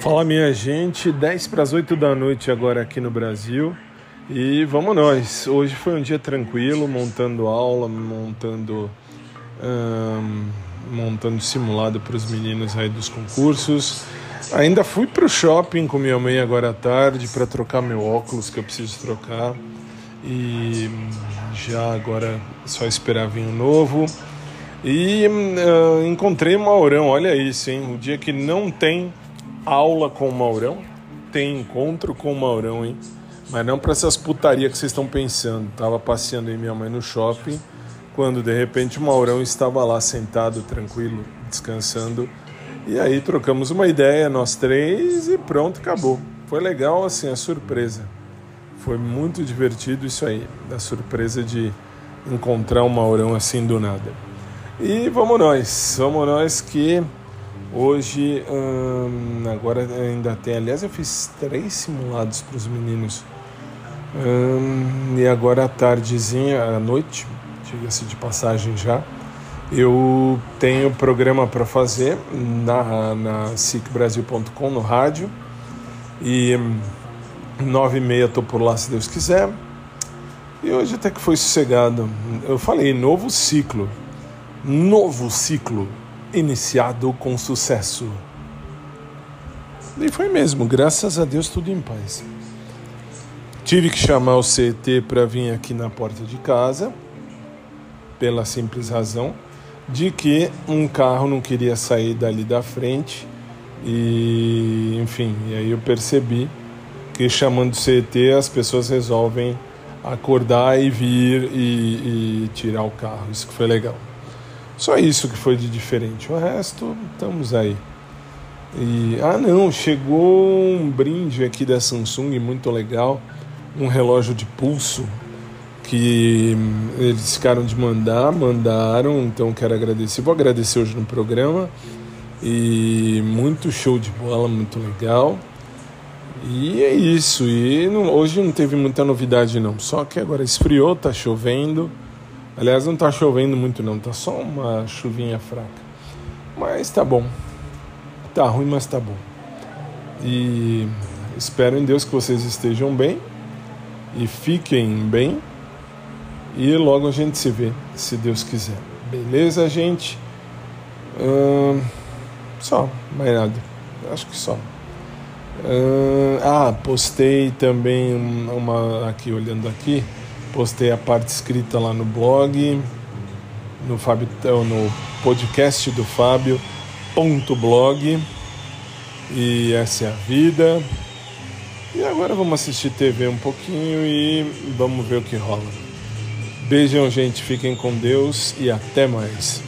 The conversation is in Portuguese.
Fala minha gente, 10 para as 8 da noite agora aqui no Brasil. E vamos nós. Hoje foi um dia tranquilo, montando aula, montando montando simulado para os meninos aí dos concursos. Ainda fui para o shopping com minha mãe agora à tarde para trocar meu óculos que eu preciso trocar. E já agora só esperar vinho novo. E encontrei o Maurão, olha isso, hein? O dia que não tem aula com o Maurão, tem encontro com o Maurão, hein? Mas não para essas putarias que vocês estão pensando. Tava passeando aí minha mãe no shopping, quando de repente o Maurão estava lá sentado, tranquilo, descansando. E aí trocamos uma ideia, nós três, e pronto, acabou. Foi legal, assim, a surpresa. Foi muito divertido isso aí, a surpresa de encontrar o Maurão assim do nada. E vamos nós, vamos nós que hoje, hum, agora ainda tem, aliás, eu fiz três simulados para os meninos. Hum, e agora à tardezinha, à noite, diga-se de passagem já, eu tenho programa para fazer na, na sicbrasil.com, no rádio. E nove e meia estou por lá, se Deus quiser. E hoje até que foi sossegado. Eu falei, novo ciclo novo ciclo iniciado com sucesso. E foi mesmo, graças a Deus, tudo em paz. Tive que chamar o CET para vir aqui na porta de casa, pela simples razão de que um carro não queria sair dali da frente e, enfim, e aí eu percebi que chamando o CET as pessoas resolvem acordar e vir e, e tirar o carro. Isso que foi legal. Só isso que foi de diferente. O resto, estamos aí. E, ah, não, chegou um brinde aqui da Samsung muito legal, um relógio de pulso que eles ficaram de mandar, mandaram, então quero agradecer. Vou agradecer hoje no programa. E muito show de bola, muito legal. E é isso. E não, hoje não teve muita novidade não. Só que agora esfriou, tá chovendo. Aliás, não está chovendo muito não, tá só uma chuvinha fraca. Mas tá bom. Tá ruim, mas tá bom. E espero em Deus que vocês estejam bem e fiquem bem. E logo a gente se vê, se Deus quiser. Beleza, gente? Hum, só, mais nada. Acho que só. Hum, ah, postei também uma aqui olhando aqui Postei a parte escrita lá no blog, no, Fábio, no podcast do Fábio, ponto blog. E essa é a vida. E agora vamos assistir TV um pouquinho e vamos ver o que rola. Beijão, gente. Fiquem com Deus e até mais.